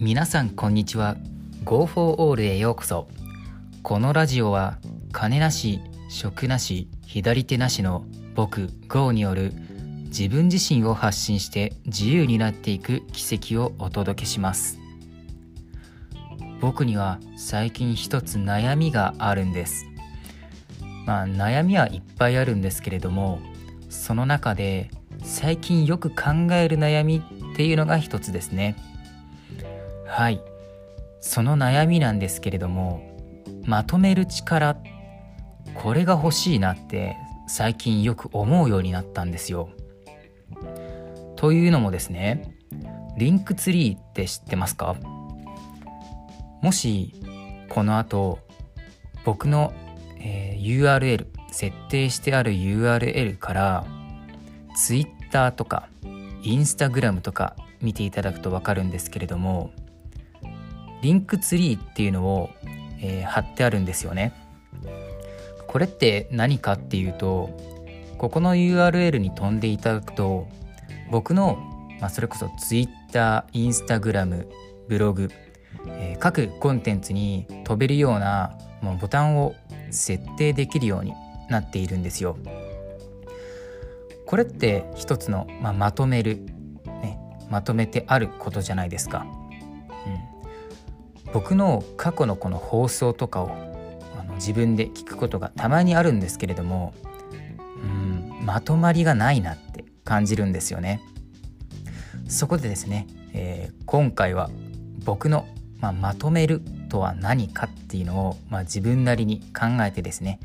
皆さんこんにちは。Go for All へようこそ。このラジオは金なし職なし左手なしの僕 GO による自分自身を発信して自由になっていく奇跡をお届けします。僕には最近一つ悩みがあるんです。まあ悩みはいっぱいあるんですけれどもその中で最近よく考える悩みっていうのが一つですね。はい。その悩みなんですけれどもまとめる力これが欲しいなって最近よく思うようになったんですよ。というのもですねリンクツリーって知ってますか？もしこの後僕の、えー、URL 設定してある URL から Twitter とか Instagram とか見ていただくと分かるんですけれどもリンクツリーっていうのを、えー、貼ってあるんですよねこれって何かっていうとここの URL に飛んでいただくと僕の、まあ、それこそ Twitter、Instagram、ブログえー、各コンテンツに飛べるようなもうボタンを設定できるようになっているんですよ。これって一つの、まあ、まとめる、ね、まとめてあることじゃないですか。うん、僕の過去のこの放送とかをあの自分で聞くことがたまにあるんですけれども、うん、まとまりがないなって感じるんですよね。そこでですね、えー、今回は僕のまあ、まとめるとは何かっていうのを、まあ、自分なりに考えてですね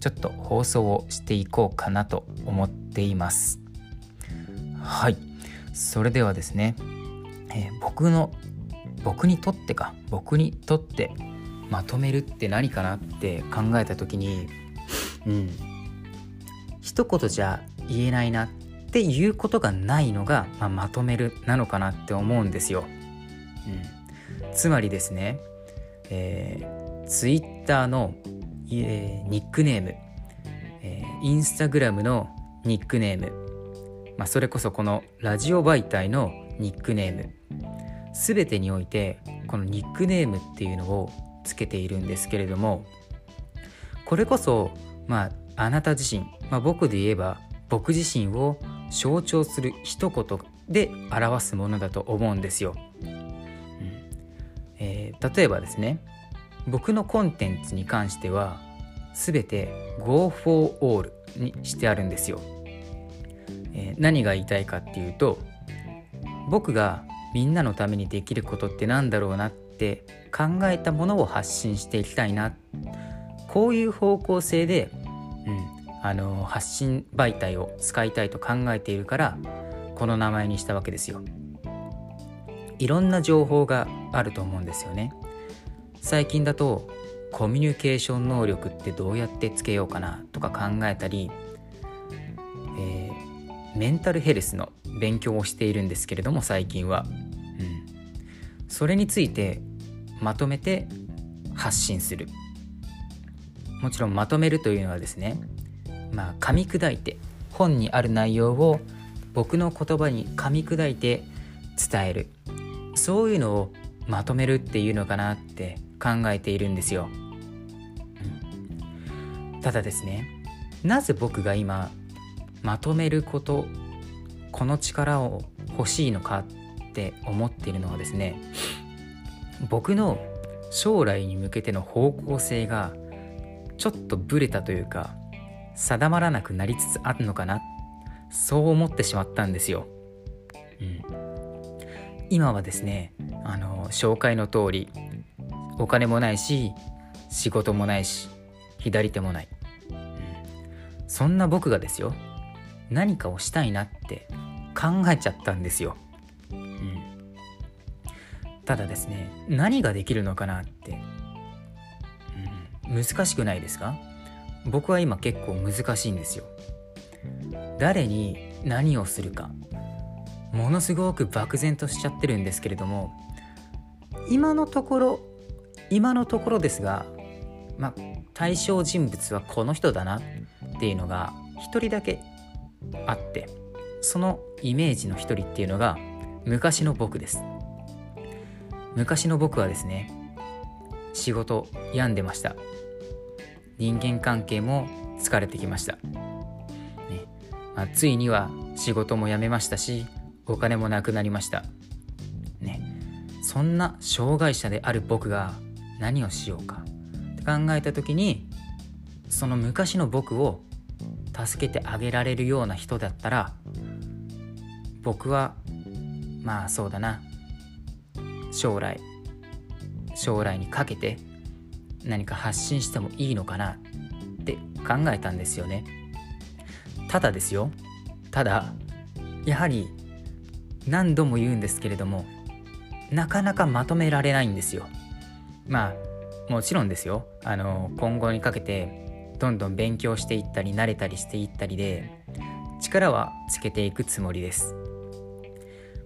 ちょっと放送をしていこうかなと思っていますはいそれではですね、えー、僕の僕にとってか僕にとってまとめるって何かなって考えた時にうん一言じゃ言えないなっていうことがないのが、まあ、まとめるなのかなって思うんですよ。うんつまりですね、えー、Twitter の、えー、ニックネーム、えー、Instagram のニックネーム、まあ、それこそこのラジオ媒体のニックネーム全てにおいてこのニックネームっていうのをつけているんですけれどもこれこそまああなた自身、まあ、僕で言えば僕自身を象徴する一言で表すものだと思うんですよ。えー、例えばですね僕のコンテンツに関しては全て Go for All にしてあるんですよ、えー、何が言いたいかっていうと僕がみんなのためにできることってなんだろうなって考えたものを発信していきたいなこういう方向性で、うん、あの発信媒体を使いたいと考えているからこの名前にしたわけですよ。いろんな情報があると思うんですよね最近だとコミュニケーション能力ってどうやってつけようかなとか考えたり、メンタルヘルスの勉強をしているんですけれども最近は、うん、それについてまとめて発信する。もちろんまとめるというのはですねまあ噛み砕いて本にある内容を僕の言葉に噛み砕いて伝える。そういうのをまとめるっていうのかなって考えているんですよ、ただですねなぜ僕が今まとめることこの力を欲しいのかって思っているのはですね僕の将来に向けての方向性がちょっとブレたというか定まらなくなりつつあるのかなそう思ってしまったんですよ。うん、今はですねあの紹介の通りお金もないし仕事もないし左手もない、うん、そんな僕がですよ何かをしたいなって考えちゃったんですよ、うん、ただですね何ができるのかなって、うん、難しくないですか？僕は今結構難しいんですよ。誰に何をするか。ものすごく漠然としちゃってるんですけれども今のところ今のところですが、まあ、対象人物はこの人だなっていうのが一人だけあってそのイメージの一人っていうのが昔の僕です。昔の僕はですね仕事病んでました。人間関係も疲れてきました、ね。まあ、ついには仕事も辞めましたしお金もなくなりました。ね。そんな障害者である僕が何をしようかって考えた時にその昔の僕を助けてあげられるような人だったら僕はまあそうだな。将来将来にかけて何か発信してもいいのかなって考えたんですよね。ただですよ。ただやはり何度も言うんですけれどもなかなかまとめられないんですよ。まあもちろんですよ。あの今後にかけてどんどん勉強していったり慣れたりしていったりで力はつけていくつもりです。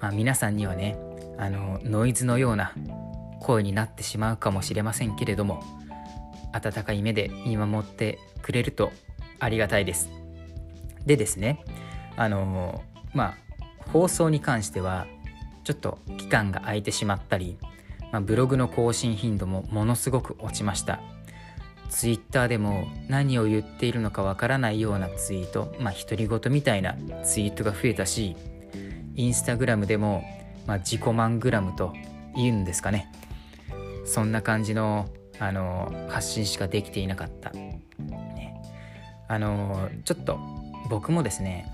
まあ皆さんにはねあのノイズのような声になってしまうかもしれませんけれども温かい目で見守ってくれるとありがたいです。でですねあのまあ放送に関してはちょっと期間が空いてしまったり、まあ、ブログの更新頻度もものすごく落ちました。ツイッターでも何を言っているのかわからないようなツイートまあ独り言みたいなツイートが増えたしインスタグラムでも、まあ、自己満グラムと言うんですかね。そんな感じのあの発信しかできていなかった、ね、あのちょっと僕もですね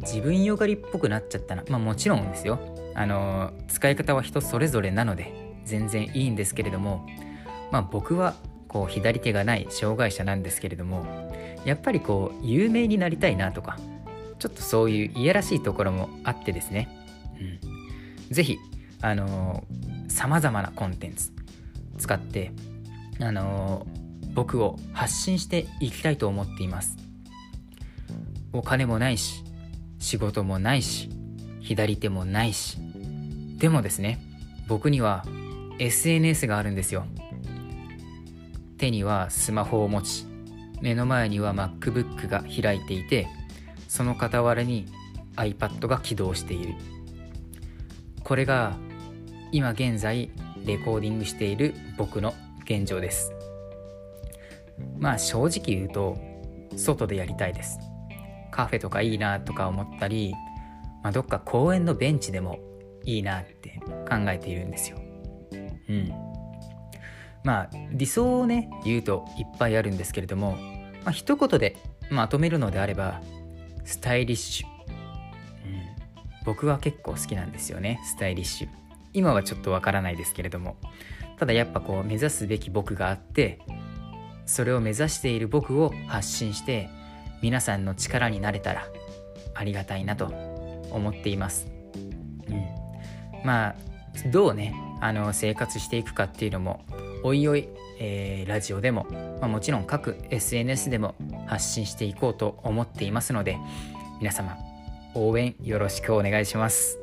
自分よがりっぽくなっちゃったな。まあもちろんですよ。あの使い方は人それぞれなので全然いいんですけれどもまあ僕はこう左手がない障害者なんですけれどもやっぱりこう有名になりたいなとかちょっとそういういやらしいところもあってですね、うん、ぜひあのさまざまなコンテンツ使ってあの僕を発信していきたいと思っています。お金もないし仕事もないし左手もないし。でもですね僕には SNS があるんですよ。手にはスマホを持ち目の前には MacBook が開いていてその傍らに iPad が起動しているこれが今現在レコーディングしている僕の現状ですまあ正直言うと外でやりたいですカフェとかいいなとか思ったり、まあ、どっか公園のベンチでもいいなって考えているんですよ。うん。まあ理想をね言うといっぱいあるんですけれども、まあ、一言でまとめるのであればスタイリッシュ、うん、僕は結構好きなんですよねスタイリッシュ。今はちょっとわからないですけれども。ただやっぱこう目指すべき僕があってそれを目指している僕を発信して皆さんの力になれたらありがたいなと思っています。うん、まあどうねあの生活していくかっていうのもおいおい、えー、ラジオでも、まあ、もちろん各 SNS でも発信していこうと思っていますので皆様応援よろしくお願いします。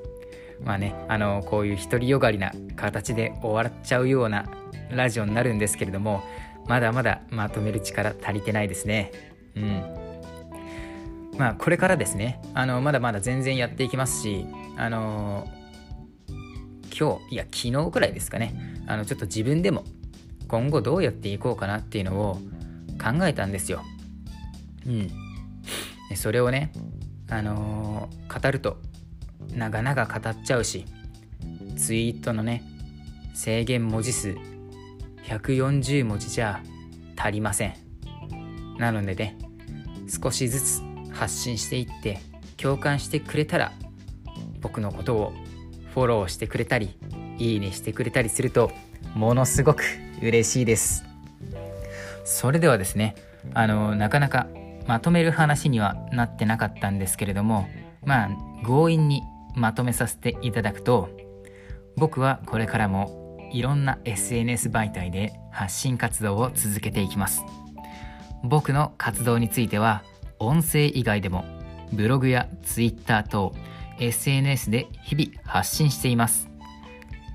まあねあのこういう独りよがりな形で終わっちゃうようなラジオになるんですけれどもまだまだまとめる力足りてないですね。うんまあこれからですねあのまだまだ全然やっていきますしあの今日いや昨日くらいですかねあのちょっと自分でも今後どうやっていこうかなっていうのを考えたんですよ。うん。でそれをね、あのー、語ると長々語っちゃうしツイートのね制限文字数140文字じゃ足りません。なのでね少しずつ発信していって共感してくれたら僕のことをフォローしてくれたりいいねしてくれたりするとものすごく嬉しいです。それではですねあのなかなかまとめる話にはなってなかったんですけれどもまあ強引にまとめさせていただくと僕はこれからもいろんな SNS 媒体で発信活動を続けていきます。僕の活動については音声以外でもブログや Twitter 等 SNS で日々発信しています。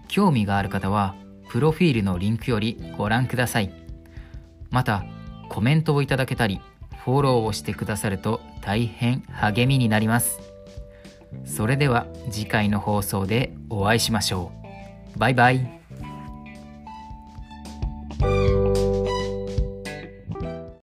興味がある方はプロフィールのリンクよりご覧ください。またコメントをいただけたりフォローをしてくださると大変励みになります。それでは次回の放送でお会いしましょう。バイバイ。